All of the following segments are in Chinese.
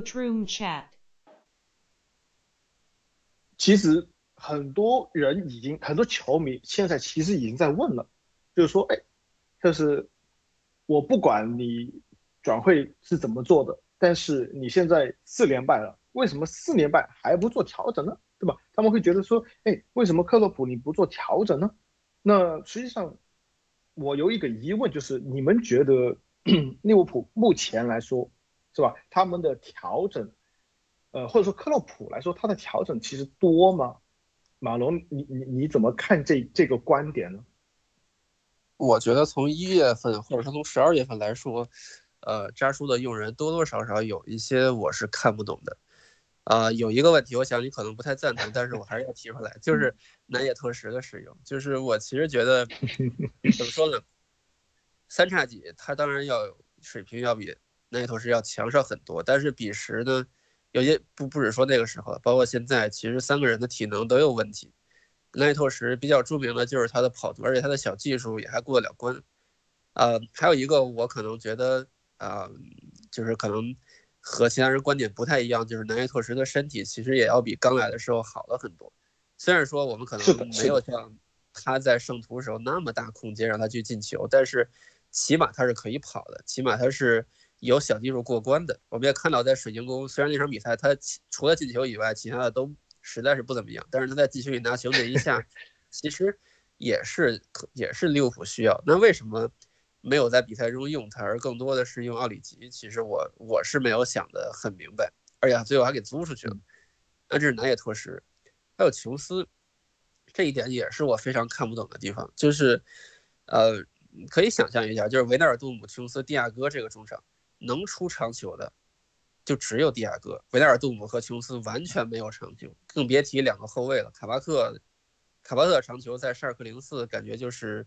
Boot Room Chat。其实很多人已经，很多球迷现在其实已经在问了，就是说，哎，就是我不管你转会是怎么做的，但是你现在四连败了，为什么四连败还不做调整呢？对吧？他们会觉得说，哎，为什么克洛普你不做调整呢？那实际上，我有一个疑问，就是你们觉得 利物浦目前来说，是吧？他们的调整，呃，或者说克洛普来说，他的调整其实多吗？马龙，你你你怎么看这这个观点呢？我觉得从一月份或者说从十二月份来说，呃，扎叔的用人多多少少有一些我是看不懂的。啊，有一个问题，我想你可能不太赞同，但是我还是要提出来，就是南野拓实的使用。就是我其实觉得，怎么说呢？三叉戟他当然要水平要比南野拓实要强上很多，但是彼时呢，有些不不止说那个时候，包括现在，其实三个人的体能都有问题。南野拓实比较著名的就是他的跑图，而且他的小技术也还过得了关。呃，还有一个我可能觉得啊，就是可能。和其他人观点不太一样，就是南野拓实的身体其实也要比刚来的时候好了很多。虽然说我们可能没有像他在圣徒时候那么大空间让他去进球，但是起码他是可以跑的，起码他是有小技术过关的。我们也看到在水晶宫，虽然那场比赛他除了进球以外，其他的都实在是不怎么样，但是他在禁区里拿球那一下，其实也是也是利物浦需要。那为什么？没有在比赛中用他，而更多的是用奥里吉。其实我我是没有想的很明白，而且最后还给租出去了。那这是南野拓实，还有琼斯，这一点也是我非常看不懂的地方。就是，呃，可以想象一下，就是维纳尔杜姆、琼斯、蒂亚戈这个中场能出长球的，就只有迪亚哥。维纳尔杜姆和琼斯完全没有长球，更别提两个后卫了。卡巴克，卡巴克长球在沙尔克零四感觉就是。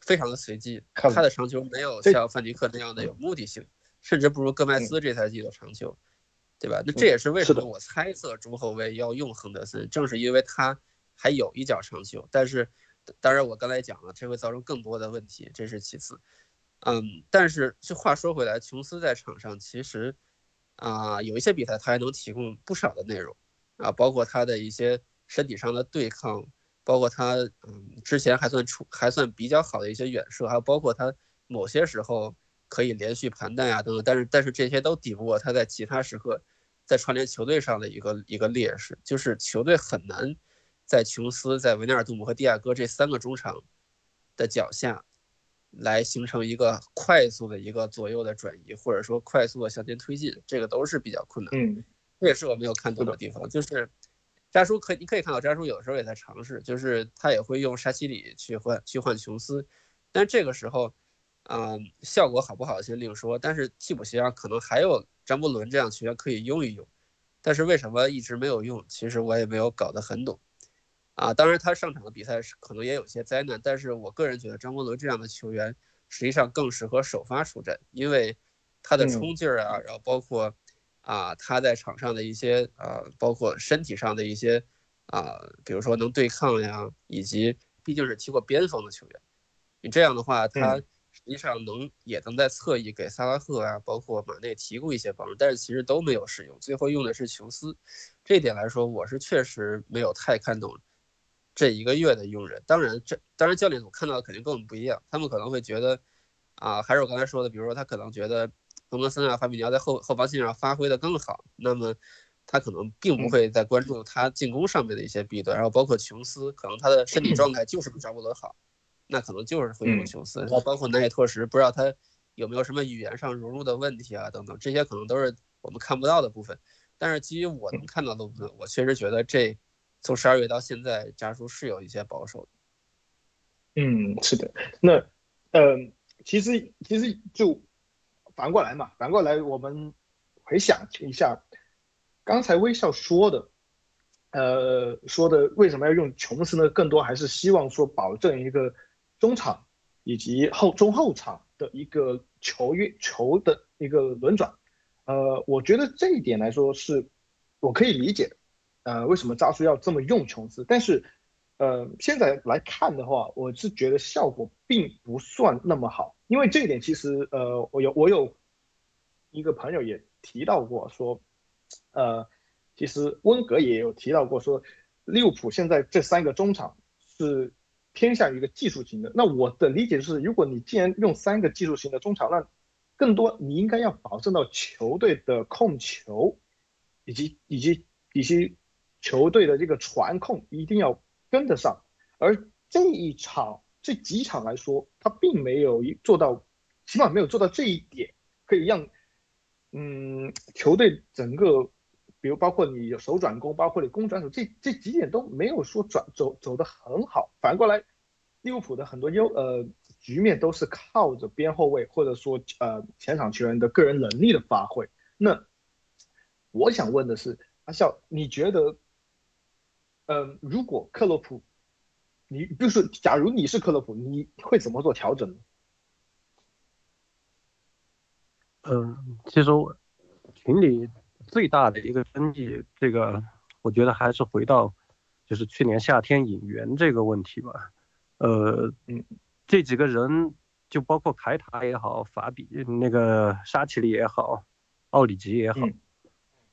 非常的随机，他的长球没有像范迪克那样的有目的性，甚至不如戈麦斯这赛季的长球，对吧？那这也是为什么我猜测中后卫要用亨德森，正是因为他还有一脚长球。但是，当然我刚才讲了，这会造成更多的问题，这是其次。嗯，但是这话说回来，琼斯在场上其实啊有一些比赛他还能提供不少的内容啊，包括他的一些身体上的对抗。包括他，嗯，之前还算出还算比较好的一些远射，还有包括他某些时候可以连续盘带啊等等，但是但是这些都抵不过他在其他时刻在串联球队上的一个一个劣势，就是球队很难在琼斯、在维纳尔杜姆和蒂亚戈这三个中场的脚下来形成一个快速的一个左右的转移，或者说快速的向前推进，这个都是比较困难。嗯，这也是我没有看懂的地方，就是。扎叔可你可以看到，扎叔有的时候也在尝试，就是他也会用沙奇里去换去换琼斯，但这个时候，嗯，效果好不好先另说。但是替补席上可能还有张伯伦这样球员可以用一用，但是为什么一直没有用？其实我也没有搞得很懂。啊，当然他上场的比赛是可能也有些灾难，但是我个人觉得张伯伦这样的球员实际上更适合首发出阵，因为他的冲劲儿啊，然后包括。啊，他在场上的一些啊，包括身体上的一些啊，比如说能对抗呀，以及毕竟是踢过边锋的球员，你这样的话，他实际上能也能在侧翼给萨拉赫啊，包括马内提供一些帮助，但是其实都没有使用，最后用的是琼斯，这一点来说，我是确实没有太看懂这一个月的用人。当然，这当然教练组看到的肯定跟我们不一样，他们可能会觉得啊，还是我刚才说的，比如说他可能觉得。亨德森啊，法比尼奥在后后防线上发挥的更好，那么他可能并不会再关注他进攻上面的一些弊端，然后包括琼斯，可能他的身体状态就是比扎布罗好，那可能就是会用琼斯，然后包括南野拓实，不知道他有没有什么语言上融入的问题啊等等，这些可能都是我们看不到的部分，但是基于我能看到的部分，我确实觉得这从十二月到现在，家叔是有一些保守的。嗯，是的，那嗯，其实其实就。反过来嘛，反过来我们回想一下，刚才微笑说的，呃，说的为什么要用琼斯呢？更多还是希望说保证一个中场以及后中后场的一个球运球的一个轮转。呃，我觉得这一点来说是我可以理解的，呃，为什么扎叔要这么用琼斯？但是，呃，现在来看的话，我是觉得效果并不算那么好。因为这一点，其实呃，我有我有一个朋友也提到过，说呃，其实温格也有提到过，说利物浦现在这三个中场是偏向于一个技术型的。那我的理解是，如果你既然用三个技术型的中场，那更多你应该要保证到球队的控球，以及以及以及球队的这个传控一定要跟得上。而这一场这几场来说，他并没有做到，起码没有做到这一点，可以让嗯球队整个。比如包括你有手转攻，包括你攻转手，这这几点都没有说转走走的很好。反过来，利物浦的很多优呃局面都是靠着边后卫或者说呃前场球员的个人能力的发挥。那我想问的是，阿笑，你觉得，嗯，如果克洛普，你就是假如你是克洛普，你会怎么做调整呢？嗯，其实我群里。最大的一个争议，这个我觉得还是回到，就是去年夏天引援这个问题吧。呃，嗯，这几个人就包括凯塔也好，法比那个沙奇里也好，奥里吉也好，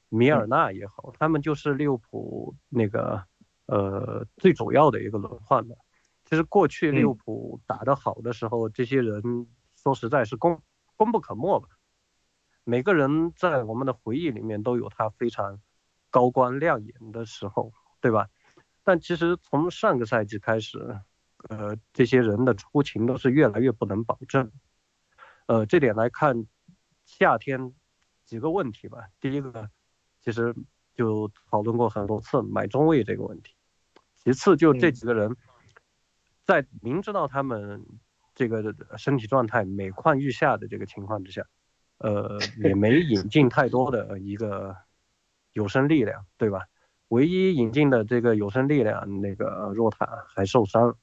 米尔纳也好，他们就是利物浦那个呃最主要的一个轮换吧。其实过去利物浦打得好的时候，这些人说实在是功功不可没吧。每个人在我们的回忆里面都有他非常高光亮眼的时候，对吧？但其实从上个赛季开始，呃，这些人的出勤都是越来越不能保证。呃，这点来看，夏天几个问题吧。第一个，其实就讨论过很多次买中卫这个问题。其次，就这几个人，在明知道他们这个身体状态每况愈下的这个情况之下。呃，也没引进太多的一个有生力量，对吧？唯一引进的这个有生力量，那个若塔还受伤。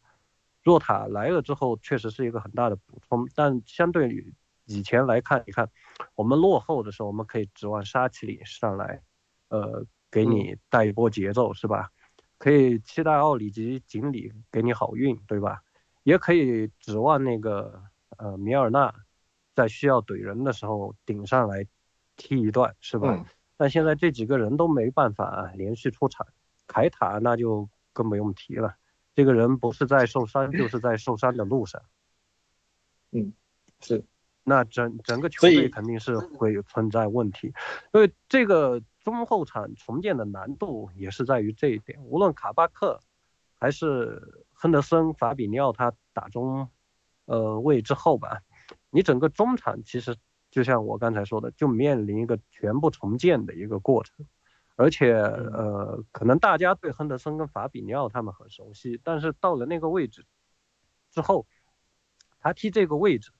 若塔来了之后，确实是一个很大的补充，但相对于以前来看，你看我们落后的时候，我们可以指望沙奇里上来，呃，给你带一波节奏，是吧？可以期待奥里吉锦鲤给你好运，对吧？也可以指望那个呃米尔纳。在需要怼人的时候顶上来踢一段是吧？但现在这几个人都没办法连续出场，凯塔那就更不用提了，这个人不是在受伤就是在受伤的路上。嗯，是，那整整个球队肯定是会存在问题，因为这个中后场重建的难度也是在于这一点，无论卡巴克还是亨德森、法比尼奥他打中呃位之后吧。你整个中场其实就像我刚才说的，就面临一个全部重建的一个过程，而且呃，可能大家对亨德森跟法比尼奥他们很熟悉，但是到了那个位置之后，他踢这个位置，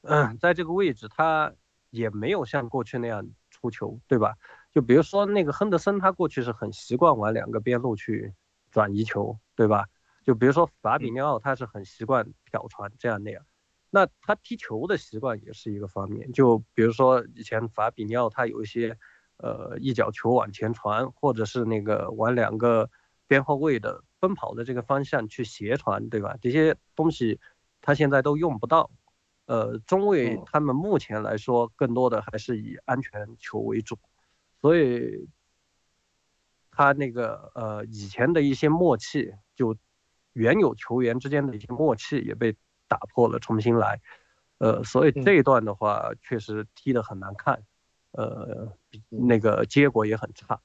嗯，在这个位置他也没有像过去那样出球，对吧？就比如说那个亨德森，他过去是很习惯往两个边路去转移球，对吧？就比如说法比尼奥，他是很习惯挑传这样那样。那他踢球的习惯也是一个方面，就比如说以前法比尼奥他有一些，呃，一脚球往前传，或者是那个往两个边后卫的奔跑的这个方向去斜传，对吧？这些东西他现在都用不到。呃，中卫他们目前来说更多的还是以安全球为主，所以他那个呃以前的一些默契，就原有球员之间的一些默契也被。打破了，重新来，呃，所以这一段的话确实踢得很难看，呃，那个结果也很差，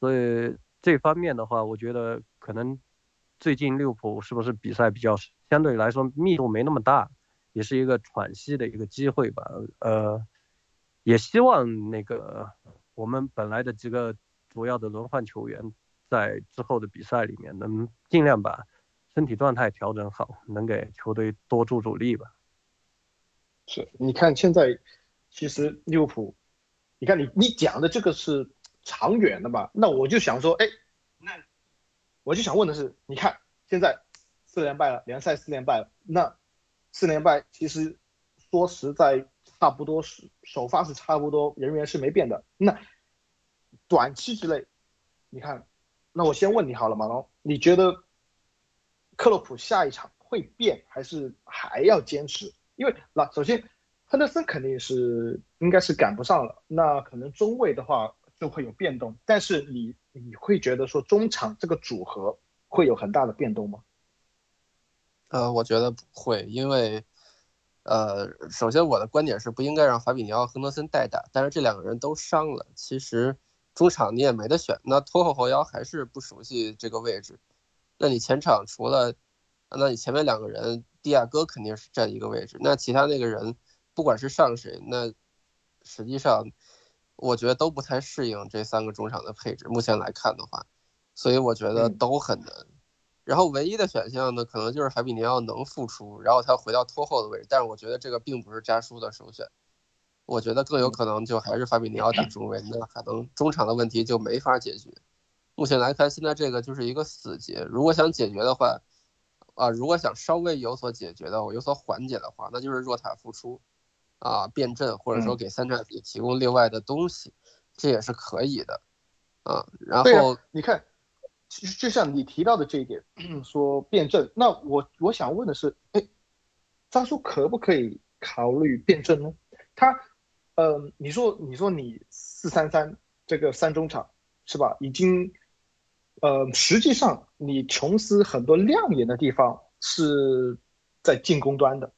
所以这方面的话，我觉得可能最近利物浦是不是比赛比较相对来说密度没那么大，也是一个喘息的一个机会吧，呃，也希望那个我们本来的几个主要的轮换球员在之后的比赛里面能尽量把。身体状态调整好，能给球队多助助力吧。是，你看现在其实利物浦，你看你你讲的这个是长远的吧？那我就想说，哎，那我就想问的是，你看现在四连败了，联赛四连败了，那四连败其实说实在差不多是首发是差不多，人员是没变的。那短期之内，你看，那我先问你好了，马龙，你觉得？克洛普下一场会变还是还要坚持？因为那首先，亨德森肯定是应该是赶不上了。那可能中卫的话，就会有变动，但是你你会觉得说中场这个组合会有很大的变动吗？呃，我觉得不会，因为呃，首先我的观点是不应该让法比尼奥、亨德森代打，但是这两个人都伤了，其实中场你也没得选，那拖后后腰还是不熟悉这个位置，那你前场除了，那你前面两个人，蒂亚戈肯定是占一个位置，那其他那个人不管是上谁，那实际上。我觉得都不太适应这三个中场的配置，目前来看的话，所以我觉得都很难。然后唯一的选项呢，可能就是法比尼奥能复出，然后他回到拖后的位置。但是我觉得这个并不是扎叔的首选，我觉得更有可能就还是法比尼奥打中卫，那可能中场的问题就没法解决。目前来看，现在这个就是一个死结。如果想解决的话，啊，如果想稍微有所解决的，我有所缓解的话，那就是若塔复出。啊，变阵或者说给三叉戟提供另外的东西，这也是可以的，啊，然后你看，其实就像你提到的这一点，说辩证，那我我想问的是，哎，张叔可不可以考虑辩证呢？他，呃，你说你说你四三三这个三中场是吧？已经，呃，实际上你琼斯很多亮眼的地方是在进攻端的。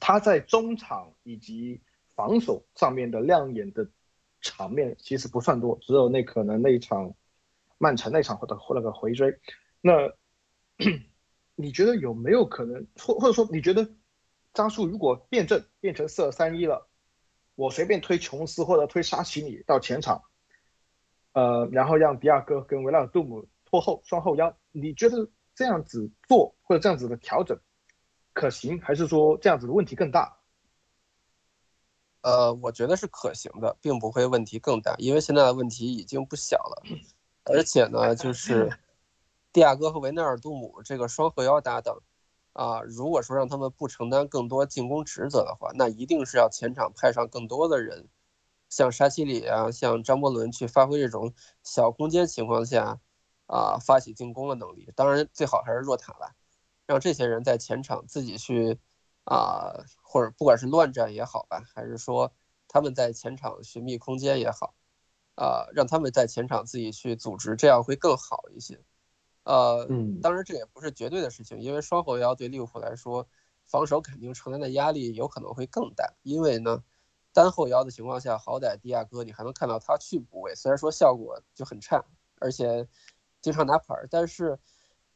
他在中场以及防守上面的亮眼的场面其实不算多，只有那可能那一场曼城那场或者或那个回追。那你觉得有没有可能，或或者说你觉得张叔如果变阵变成四二三一了，我随便推琼斯或者推沙奇里到前场，呃，然后让迪亚哥跟维拉尔杜姆拖后双后腰，你觉得这样子做或者这样子的调整？可行还是说这样子的问题更大？呃，我觉得是可行的，并不会问题更大，因为现在的问题已经不小了。而且呢，就是 蒂亚戈和维纳尔杜姆这个双后腰搭档啊，如果说让他们不承担更多进攻职责的话，那一定是要前场派上更多的人，像沙奇里啊，像张伯伦去发挥这种小空间情况下啊发起进攻的能力。当然，最好还是若塔了。让这些人在前场自己去，啊，或者不管是乱战也好吧，还是说他们在前场寻觅空间也好，啊，让他们在前场自己去组织，这样会更好一些。呃，嗯，当然这也不是绝对的事情，因为双后腰对利物浦来说，防守肯定承担的压力有可能会更大。因为呢，单后腰的情况下，好歹迪亚哥你还能看到他去补位，虽然说效果就很差，而且经常拿牌儿，但是。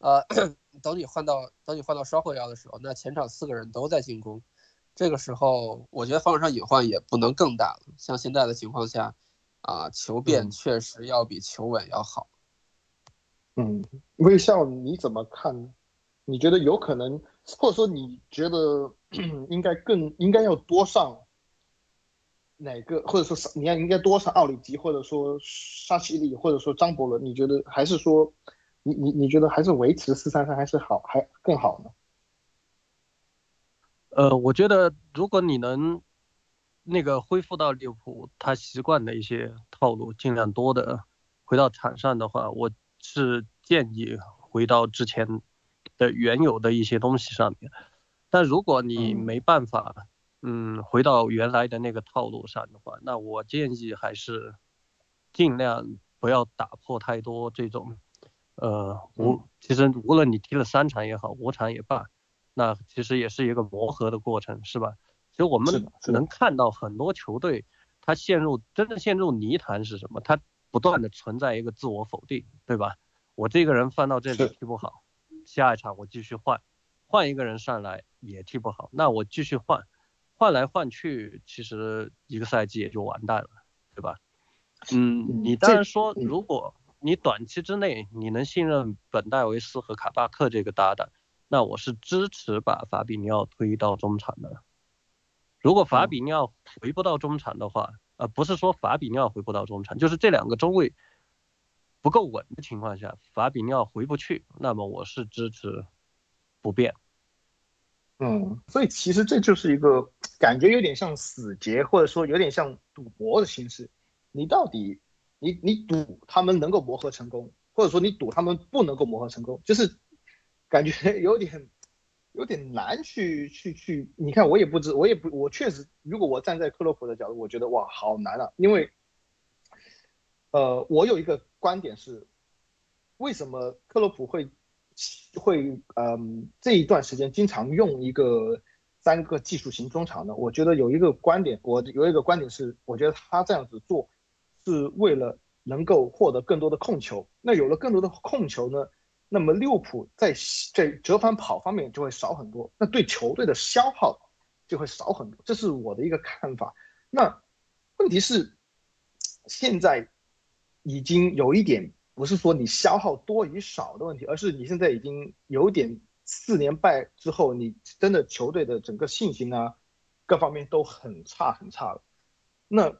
呃，等你换到等你换到双后腰的时候，那前场四个人都在进攻，这个时候我觉得防守上隐患也不能更大了。像现在的情况下，啊，求变确实要比求稳要好。嗯，微笑你怎么看？你觉得有可能，或者说你觉得 应该更应该要多上哪个，或者说你要应该多上奥里吉，或者说沙奇里，或者说张伯伦？你觉得还是说？你你你觉得还是维持四三三还是好还更好呢？呃，我觉得如果你能那个恢复到利物浦他习惯的一些套路，尽量多的回到场上的话，我是建议回到之前的原有的一些东西上面。但如果你没办法，嗯，回到原来的那个套路上的话，那我建议还是尽量不要打破太多这种。呃，无其实无论你踢了三场也好，五场也罢，那其实也是一个磨合的过程，是吧？其实我们能看到很多球队，他陷入真正陷入泥潭是什么？他不断的存在一个自我否定，对吧？我这个人放到这里踢不好，下一场我继续换，换一个人上来也踢不好，那我继续换，换来换去，其实一个赛季也就完蛋了，对吧？嗯，你当然说如果。你短期之内你能信任本戴维斯和卡巴克这个搭档，那我是支持把法比尼奥推到中场的。如果法比尼奥回不到中场的话，呃，不是说法比尼奥回不到中场，就是这两个中卫不够稳的情况下，法比尼奥回不去，那么我是支持不变。嗯，所以其实这就是一个感觉有点像死结，或者说有点像赌博的形式，你到底。你你赌他们能够磨合成功，或者说你赌他们不能够磨合成功，就是感觉 有点有点难去去去。你看我也不知，我也不，我确实，如果我站在克洛普的角度，我觉得哇，好难啊，因为呃，我有一个观点是，为什么克洛普会会嗯这一段时间经常用一个三个技术型中场呢？我觉得有一个观点，我有一个观点是，我觉得他这样子做是为了能够获得更多的控球。那有了更多的控球呢，那么利物浦在在折返跑方面就会少很多，那对球队的消耗就会少很多，这是我的一个看法。那问题是现在。已经有一点不是说你消耗多与少的问题，而是你现在已经有点四连败之后，你真的球队的整个信心啊，各方面都很差很差了。那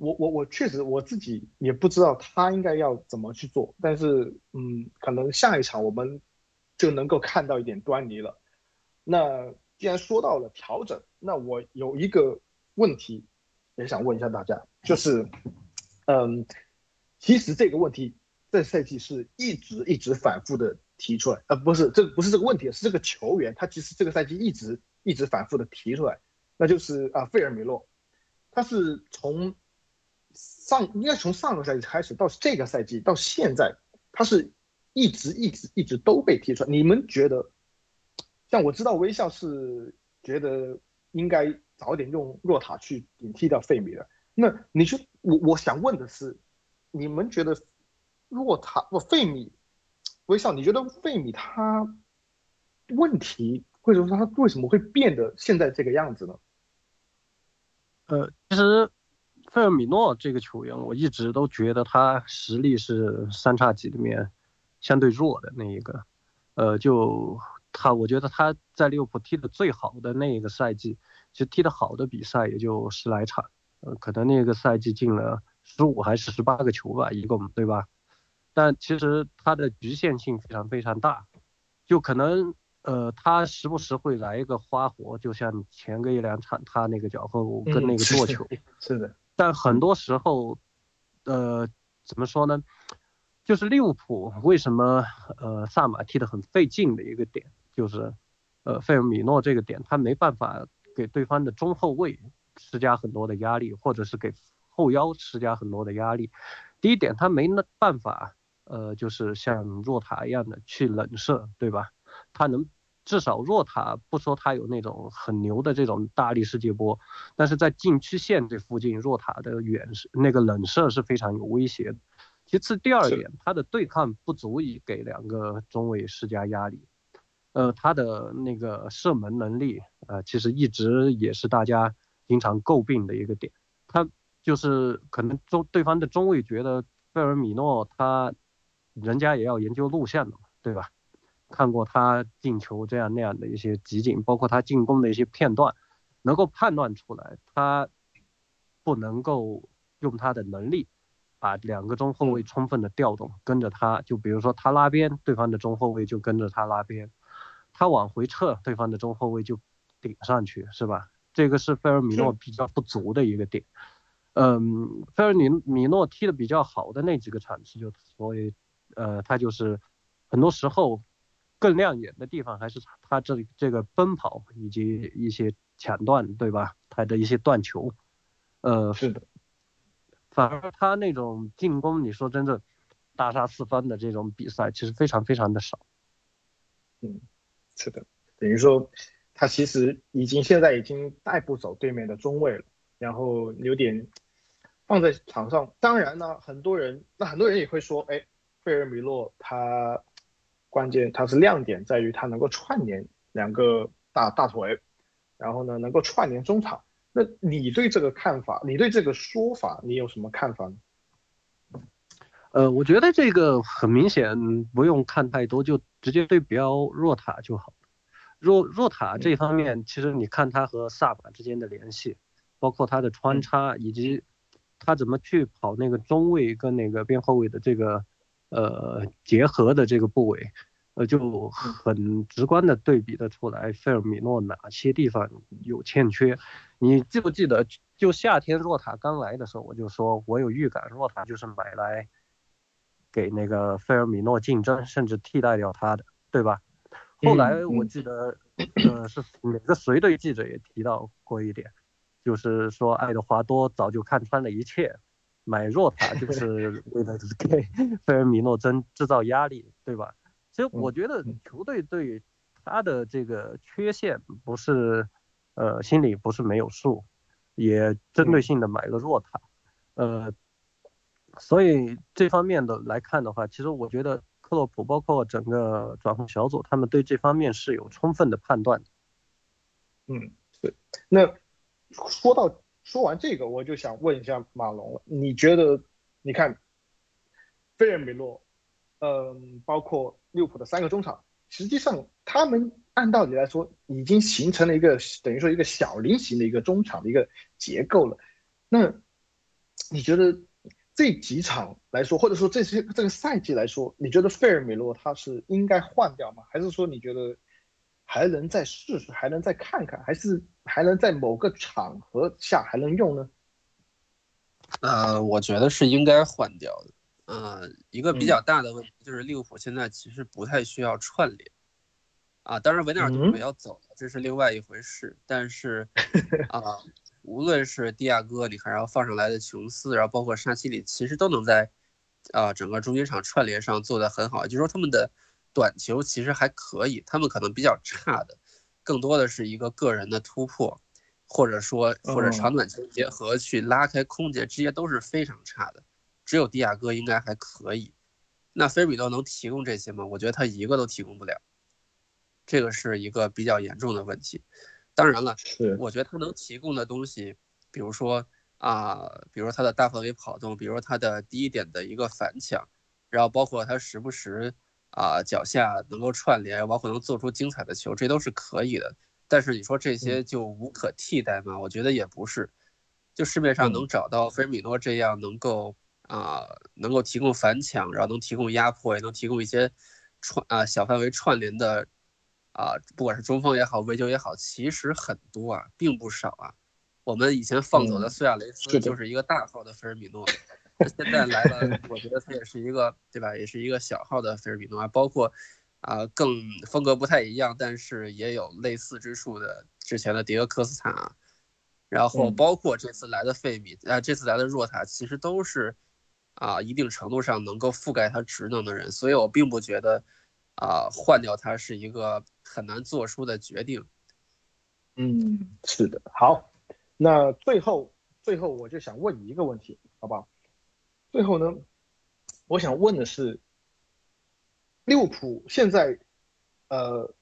我我我确实我自己也不知道他应该要怎么去做，但是嗯，可能下一场我们就能够看到一点端倪了。那既然说到了调整，那我有一个问题也想问一下大家，就是嗯。其实这个问题这赛季是一直一直反复的提出来，呃，不是这不是这个问题，是这个球员他其实这个赛季一直一直反复的提出来，那就是啊费尔米洛，他是从上应该从上个赛季开始到这个赛季到现在，他是一直一直一直都被踢出来。你们觉得，像我知道微笑是觉得应该早点用若塔去顶替掉费米的，那你说我我想问的是。你们觉得，若塔不费米，微笑，你觉得费米他问题，或者说他为什么会变得现在这个样子呢？呃，其实费尔米诺这个球员，我一直都觉得他实力是三叉戟里面相对弱的那一个。呃，就他，我觉得他在利物浦踢的最好的那一个赛季，其实踢的好的比赛也就十来场，呃，可能那个赛季进了。十五还是十八个球吧，一共对吧？但其实他的局限性非常非常大，就可能呃，他时不时会来一个花活，就像前个一两场他那个脚后跟那个做球，是的。但很多时候，呃，怎么说呢？就是利物浦为什么呃萨马踢得很费劲的一个点，就是呃费尔米诺这个点，他没办法给对方的中后卫施加很多的压力，或者是给。后腰施加很多的压力。第一点，他没那办法，呃，就是像若塔一样的去冷射，对吧？他能至少若塔不说他有那种很牛的这种大力世界波，但是在禁区线这附近，若塔的远射那个冷射是非常有威胁的。其次，第二点，他的对抗不足以给两个中卫施加压力。呃，他的那个射门能力，呃，其实一直也是大家经常诟病的一个点。他。就是可能中对方的中卫觉得贝尔米诺他，人家也要研究路线的嘛，对吧？看过他进球这样那样的一些集锦，包括他进攻的一些片段，能够判断出来他不能够用他的能力把两个中后卫充分的调动，跟着他就比如说他拉边，对方的中后卫就跟着他拉边，他往回撤，对方的中后卫就顶上去，是吧？这个是菲尔米诺比较不足的一个点。嗯，费尔米米诺踢的比较好的那几个场次，就所以，呃，他就是很多时候更亮眼的地方还是他这这个奔跑以及一些抢断，对吧？他的一些断球，呃，是的。反而他那种进攻，你说真正大杀四方的这种比赛，其实非常非常的少。嗯，是的，等于说他其实已经现在已经带不走对面的中卫了。然后有点放在场上，当然呢，很多人那很多人也会说，哎，费尔米洛他关键它是亮点在于它能够串联两个大大腿，然后呢能够串联中场。那你对这个看法，你对这个说法，你有什么看法呢？呃，我觉得这个很明显不用看太多，就直接对标若塔就好。若若塔这方面，其实你看他和萨巴之间的联系。包括他的穿插，以及他怎么去跑那个中卫跟那个边后卫的这个呃结合的这个部位，呃就很直观的对比的出来，费尔米诺哪些地方有欠缺？你记不记得，就夏天若塔刚来的时候，我就说我有预感，若塔就是买来给那个费尔米诺竞争，甚至替代掉他的，对吧？后来我记得，呃是哪个随队记者也提到过一点。就是说，爱德华多早就看穿了一切，买弱塔就是 为了给费尔米诺增制造压力，对吧？其实我觉得球队对他的这个缺陷不是，呃，心里不是没有数，也针对性的买个弱塔，呃，所以这方面的来看的话，其实我觉得克洛普包括整个转会小组，他们对这方面是有充分的判断。嗯，对。那说到说完这个，我就想问一下马龙了，你觉得，你看，费尔米诺，嗯，包括利物浦的三个中场，实际上他们按道理来说已经形成了一个等于说一个小菱形的一个中场的一个结构了。那你觉得这几场来说，或者说这些这个赛季来说，你觉得费尔米诺他是应该换掉吗？还是说你觉得？还能再试试，还能再看看，还是还能在某个场合下还能用呢？呃，我觉得是应该换掉的。呃，一个比较大的问题就是利物浦现在其实不太需要串联啊，当然维纳尔杜姆要走了，这是另外一回事。但是 啊，无论是蒂亚戈，你还要放上来的琼斯，然后包括沙奇里，其实都能在啊整个中间场串联上做得很好，就是说他们的。短球其实还可以，他们可能比较差的，更多的是一个个人的突破，或者说或者长短球结合去拉开空间，这些都是非常差的。只有迪亚哥应该还可以。那菲比多能提供这些吗？我觉得他一个都提供不了，这个是一个比较严重的问题。当然了，我觉得他能提供的东西，比如说啊，比如说他的大范围跑动，比如说他的第一点的一个反抢，然后包括他时不时。啊，脚下能够串联，包括能做出精彩的球，这都是可以的。但是你说这些就无可替代吗？我觉得也不是。就市面上能找到菲尔米诺这样能够啊，能够提供反抢，然后能提供压迫，也能提供一些串啊小范围串联的啊，不管是中锋也好，围球也好，其实很多啊，并不少啊。我们以前放走的苏亚雷斯就是一个大号的菲尔米诺。现在来了，我觉得他也是一个，对吧？也是一个小号的菲尔比诺啊，包括啊，更风格不太一样，但是也有类似之处的之前的迭戈科斯塔，然后包括这次来的费米啊，这次来的若塔，其实都是啊，一定程度上能够覆盖他职能的人，所以我并不觉得啊，换掉他是一个很难做出的决定。嗯，是的。好，那最后最后我就想问你一个问题，好不好？最后呢，我想问的是，利物浦现在，呃，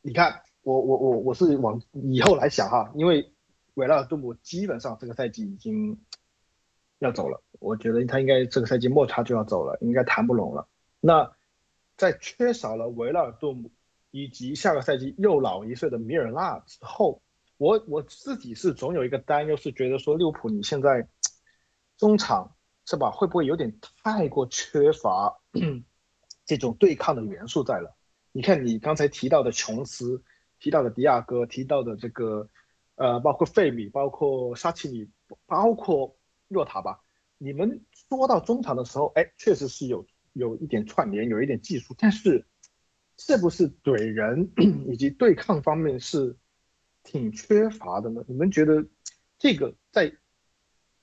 你看，我我我我是往以后来想哈，因为维拉尔杜姆基本上这个赛季已经要走了，我觉得他应该这个赛季末他就要走了，应该谈不拢了。那在缺少了维拉尔杜姆以及下个赛季又老一岁的米尔纳之后，我我自己是总有一个担忧，是觉得说利物浦你现在中场。是吧？会不会有点太过缺乏 这种对抗的元素在了？你看你刚才提到的琼斯，提到的迪亚哥，提到的这个，呃，包括费米，包括沙奇米，包括若塔吧。你们说到中场的时候，哎，确实是有有一点串联，有一点技术，但是是不是怼人 以及对抗方面是挺缺乏的呢？你们觉得这个在，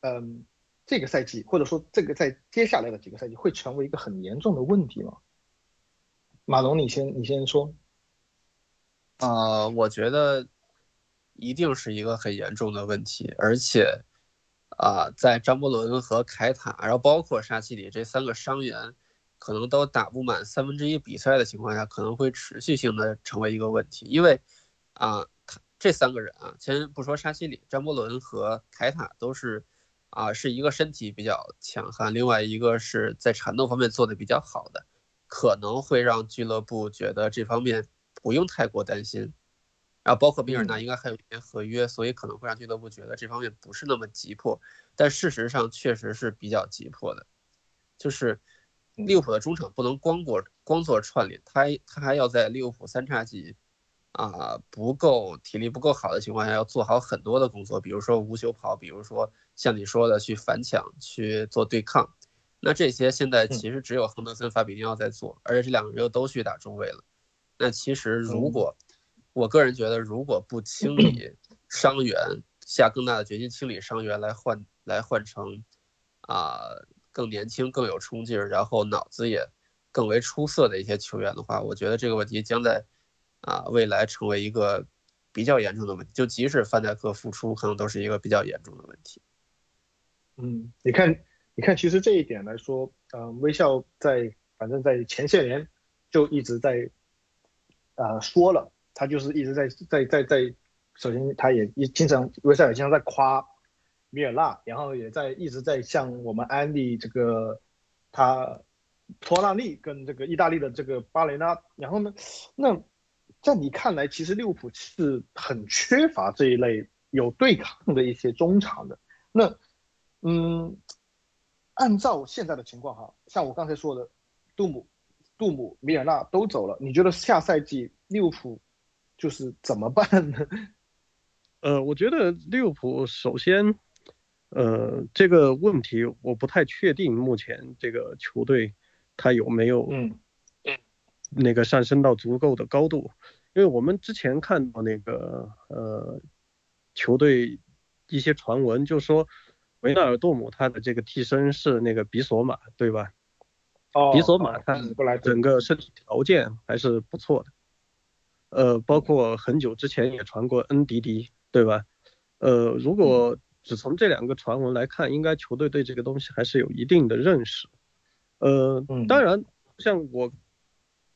嗯？这个赛季，或者说这个在接下来的几个赛季，会成为一个很严重的问题吗？马龙，你先，你先说。呃，我觉得一定是一个很严重的问题，而且啊，在张伯伦和凯塔，然后包括沙奇里这三个伤员，可能都打不满三分之一比赛的情况下，可能会持续性的成为一个问题。因为啊，这三个人啊，先不说沙奇里，张伯伦和凯塔都是。啊，是一个身体比较强悍，另外一个是在缠斗方面做的比较好的，可能会让俱乐部觉得这方面不用太过担心。然后包括比尔纳应该还有一年合约，所以可能会让俱乐部觉得这方面不是那么急迫。但事实上确实是比较急迫的，就是利物浦的中场不能光过光做串联，他他还要在利物浦三叉戟。啊，不够体力不够好的情况下，要做好很多的工作，比如说无球跑，比如说像你说的去反抢、去做对抗。那这些现在其实只有亨德森、法比尼奥在做，而且这两个人又都去打中卫了。那其实如果我个人觉得，如果不清理伤员，下更大的决心清理伤员来换来换成啊更年轻、更有冲劲儿，然后脑子也更为出色的一些球员的话，我觉得这个问题将在啊未来成为一个比较严重的问题。就即使范戴克复出，可能都是一个比较严重的问题。嗯，你看，你看，其实这一点来说，嗯，微笑在反正在前些年就一直在呃说了，他就是一直在在在在，首先他也一经常微笑也经常在夸米尔纳，然后也在一直在向我们安利这个他托纳利跟这个意大利的这个巴雷纳，然后呢，那在你看来，其实利物浦是很缺乏这一类有对抗的一些中场的，那。嗯，按照现在的情况哈，像我刚才说的，杜姆、杜姆、米尔纳都走了，你觉得下赛季利物浦就是怎么办呢？呃，我觉得利物浦首先，呃，这个问题我不太确定，目前这个球队他有没有嗯那个上升到足够的高度，因为我们之前看到那个呃球队一些传闻，就说。维纳尔杜姆他的这个替身是那个比索马，对吧？哦，比索马他整个身体条件还是不错的。呃，包括很久之前也传过恩迪迪，对吧？呃，如果只从这两个传闻来看，应该球队对这个东西还是有一定的认识。呃，当然，像我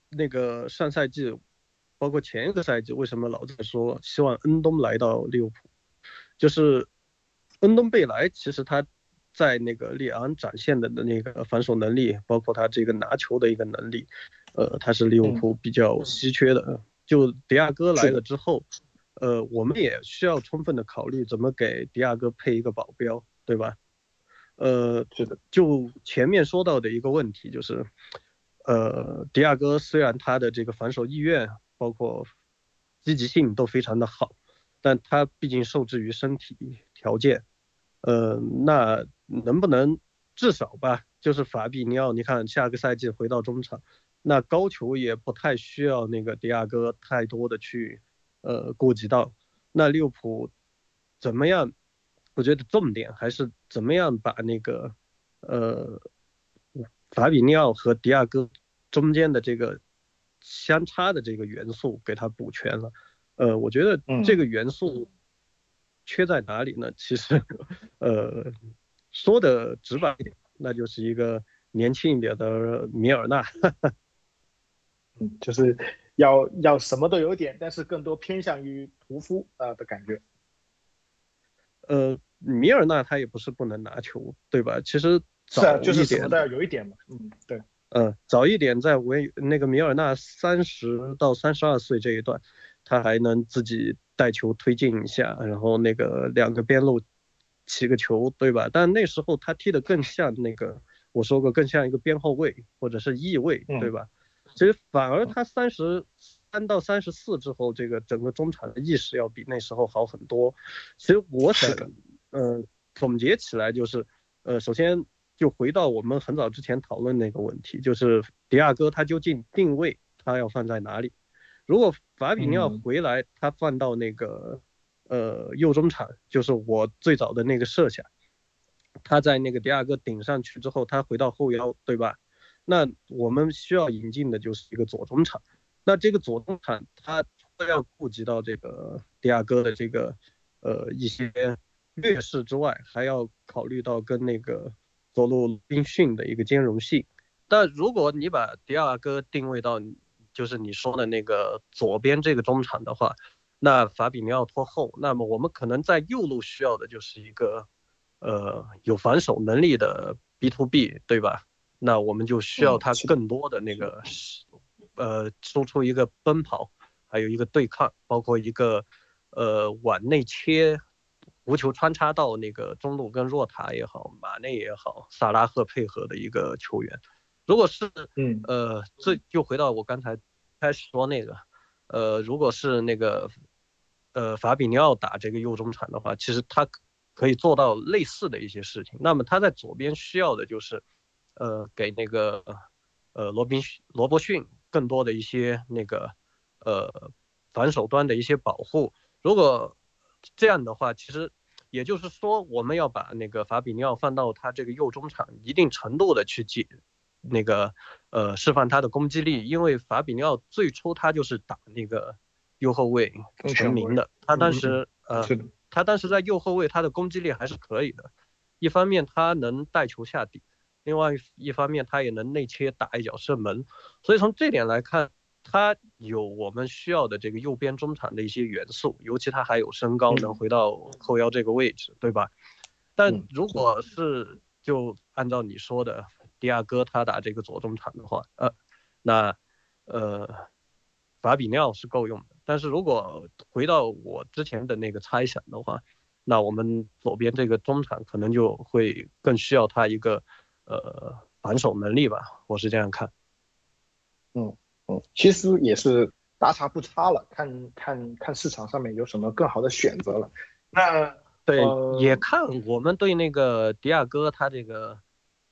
那个上赛季，包括前一个赛季，为什么老在说希望恩东来到利物浦，就是。恩东贝莱其实他在那个利昂展现的的那个防守能力，包括他这个拿球的一个能力，呃，他是利物浦比较稀缺的。就迪亚哥来了之后，呃，我们也需要充分的考虑怎么给迪亚哥配一个保镖，对吧？呃，是的。就前面说到的一个问题就是，呃，迪亚哥虽然他的这个防守意愿包括积极性都非常的好，但他毕竟受制于身体条件。呃，那能不能至少吧？就是法比尼奥，你看下个赛季回到中场，那高球也不太需要那个迪亚哥太多的去呃顾及到。那利物浦怎么样？我觉得重点还是怎么样把那个呃法比尼奥和迪亚哥中间的这个相差的这个元素给它补全了。呃，我觉得这个元素。缺在哪里呢？其实，呃，说的直白一点，那就是一个年轻一点的米尔纳，嗯，就是要要什么都有点，但是更多偏向于屠夫啊的感觉。呃，米尔纳他也不是不能拿球，对吧？其实早一点都要有一点嘛，嗯，对，嗯，早一点在维那个米尔纳三十到三十二岁这一段，他还能自己。带球推进一下，然后那个两个边路起个球，对吧？但那时候他踢的更像那个，我说过更像一个边后卫或者是翼卫，对吧？其实反而他三十三到三十四之后，这个整个中场的意识要比那时候好很多。其实我想，呃，总结起来就是，呃，首先就回到我们很早之前讨论那个问题，就是迪亚哥他究竟定位他要放在哪里？如果法比尼奥回来，他放到那个呃右中场，就是我最早的那个设想。他在那个迪亚哥顶上去之后，他回到后腰，对吧？那我们需要引进的就是一个左中场。那这个左中场他要顾及到这个迪亚哥的这个呃一些劣势之外，还要考虑到跟那个左路宾逊的一个兼容性。但如果你把迪亚哥定位到就是你说的那个左边这个中场的话，那法比尼奥拖后，那么我们可能在右路需要的就是一个，呃，有防守能力的 B to B，对吧？那我们就需要他更多的那个，呃，输出一个奔跑，还有一个对抗，包括一个，呃，往内切，无球穿插到那个中路跟若塔也好，马内也好，萨拉赫配合的一个球员。如果是，嗯，呃，这就回到我刚才开始说那个，呃，如果是那个，呃，法比尼奥打这个右中场的话，其实他可以做到类似的一些事情。那么他在左边需要的就是，呃，给那个，呃，罗宾罗伯逊更多的一些那个，呃，反手端的一些保护。如果这样的话，其实也就是说，我们要把那个法比尼奥放到他这个右中场，一定程度的去解那个呃释放他的攻击力，因为法比尼奥最初他就是打那个右后卫全名的，他当时呃他当时在右后卫他的攻击力还是可以的，一方面他能带球下底。另外一方面，他也能内切打一脚射门，所以从这点来看，他有我们需要的这个右边中场的一些元素，尤其他还有身高，能回到后腰这个位置，对吧？但如果是就按照你说的，迪亚哥他打这个左中场的话，呃，那呃，法比奥是够用的。但是如果回到我之前的那个猜想的话，那我们左边这个中场可能就会更需要他一个。呃，防守能力吧，我是这样看。嗯嗯，其实也是大差不差了，看看看市场上面有什么更好的选择了。那对，也看我们对那个迪亚哥他这个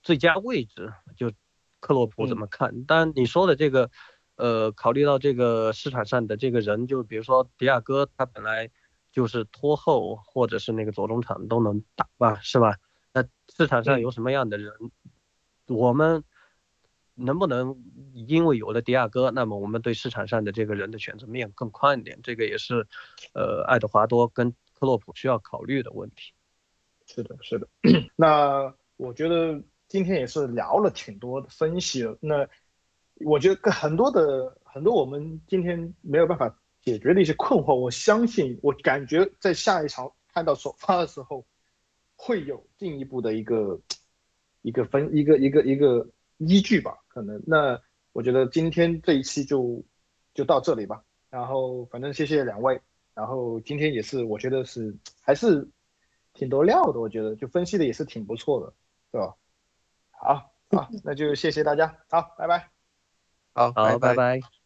最佳位置，就克洛普怎么看？但你说的这个，呃，考虑到这个市场上的这个人，就比如说迪亚哥，他本来就是拖后或者是那个左中场都能打吧，是吧？那市场上有什么样的人？我们能不能因为有了迪亚哥，那么我们对市场上的这个人的选择面更宽一点？这个也是，呃，爱德华多跟克洛普需要考虑的问题。是的，是的。那我觉得今天也是聊了挺多的分析了。那我觉得很多的很多我们今天没有办法解决的一些困惑，我相信我感觉在下一场看到首发的时候，会有进一步的一个。一个分一个一个一个依据吧，可能那我觉得今天这一期就就到这里吧。然后反正谢谢两位，然后今天也是我觉得是还是挺多料的，我觉得就分析的也是挺不错的，对吧？好，好，那就谢谢大家，好，拜拜，好，好，拜拜。